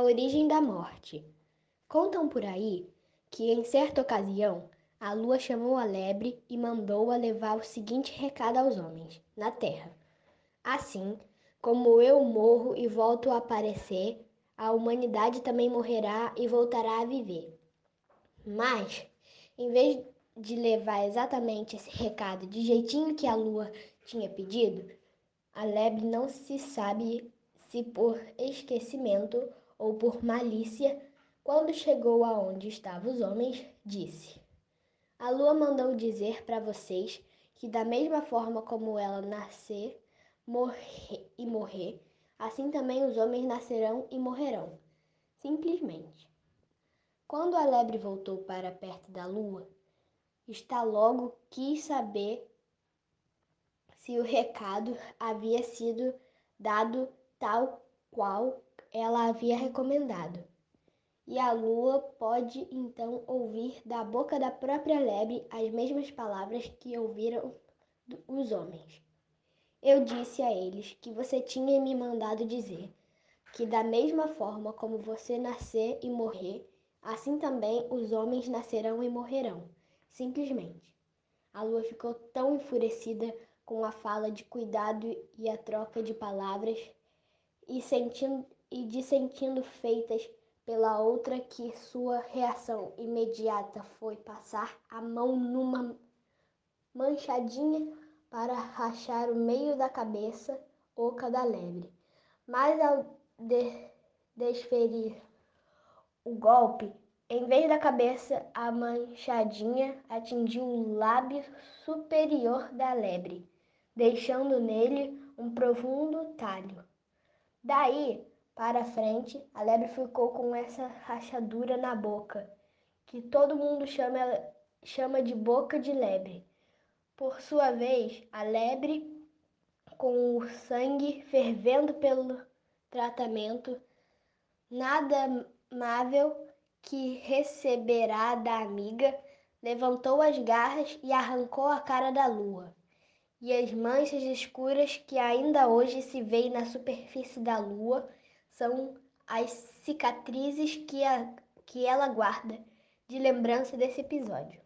A origem da morte. Contam por aí que, em certa ocasião, a lua chamou a lebre e mandou-a levar o seguinte recado aos homens, na terra: Assim como eu morro e volto a aparecer, a humanidade também morrerá e voltará a viver. Mas, em vez de levar exatamente esse recado de jeitinho que a lua tinha pedido, a lebre não se sabe se por esquecimento ou por malícia, quando chegou aonde estavam os homens, disse: A lua mandou dizer para vocês que da mesma forma como ela nascer, morrer e morrer, assim também os homens nascerão e morrerão. Simplesmente. Quando a lebre voltou para perto da lua, está logo quis saber se o recado havia sido dado tal qual ela havia recomendado. E a lua pode então ouvir da boca da própria lebre as mesmas palavras que ouviram os homens. Eu disse a eles que você tinha me mandado dizer que, da mesma forma como você nascer e morrer, assim também os homens nascerão e morrerão. Simplesmente. A lua ficou tão enfurecida com a fala de cuidado e a troca de palavras e, sentindo, e de sentindo feitas pela outra que sua reação imediata foi passar a mão numa manchadinha para rachar o meio da cabeça oca da lebre. Mas ao de desferir o golpe, em vez da cabeça, a manchadinha atingiu o lábio superior da lebre, deixando nele um profundo talho. Daí para frente, a lebre ficou com essa rachadura na boca, que todo mundo chama, chama de boca de lebre. Por sua vez, a lebre, com o sangue fervendo pelo tratamento, nada amável que receberá da amiga, levantou as garras e arrancou a cara da lua. E as manchas escuras que ainda hoje se veem na superfície da lua são as cicatrizes que, a, que ela guarda de lembrança desse episódio.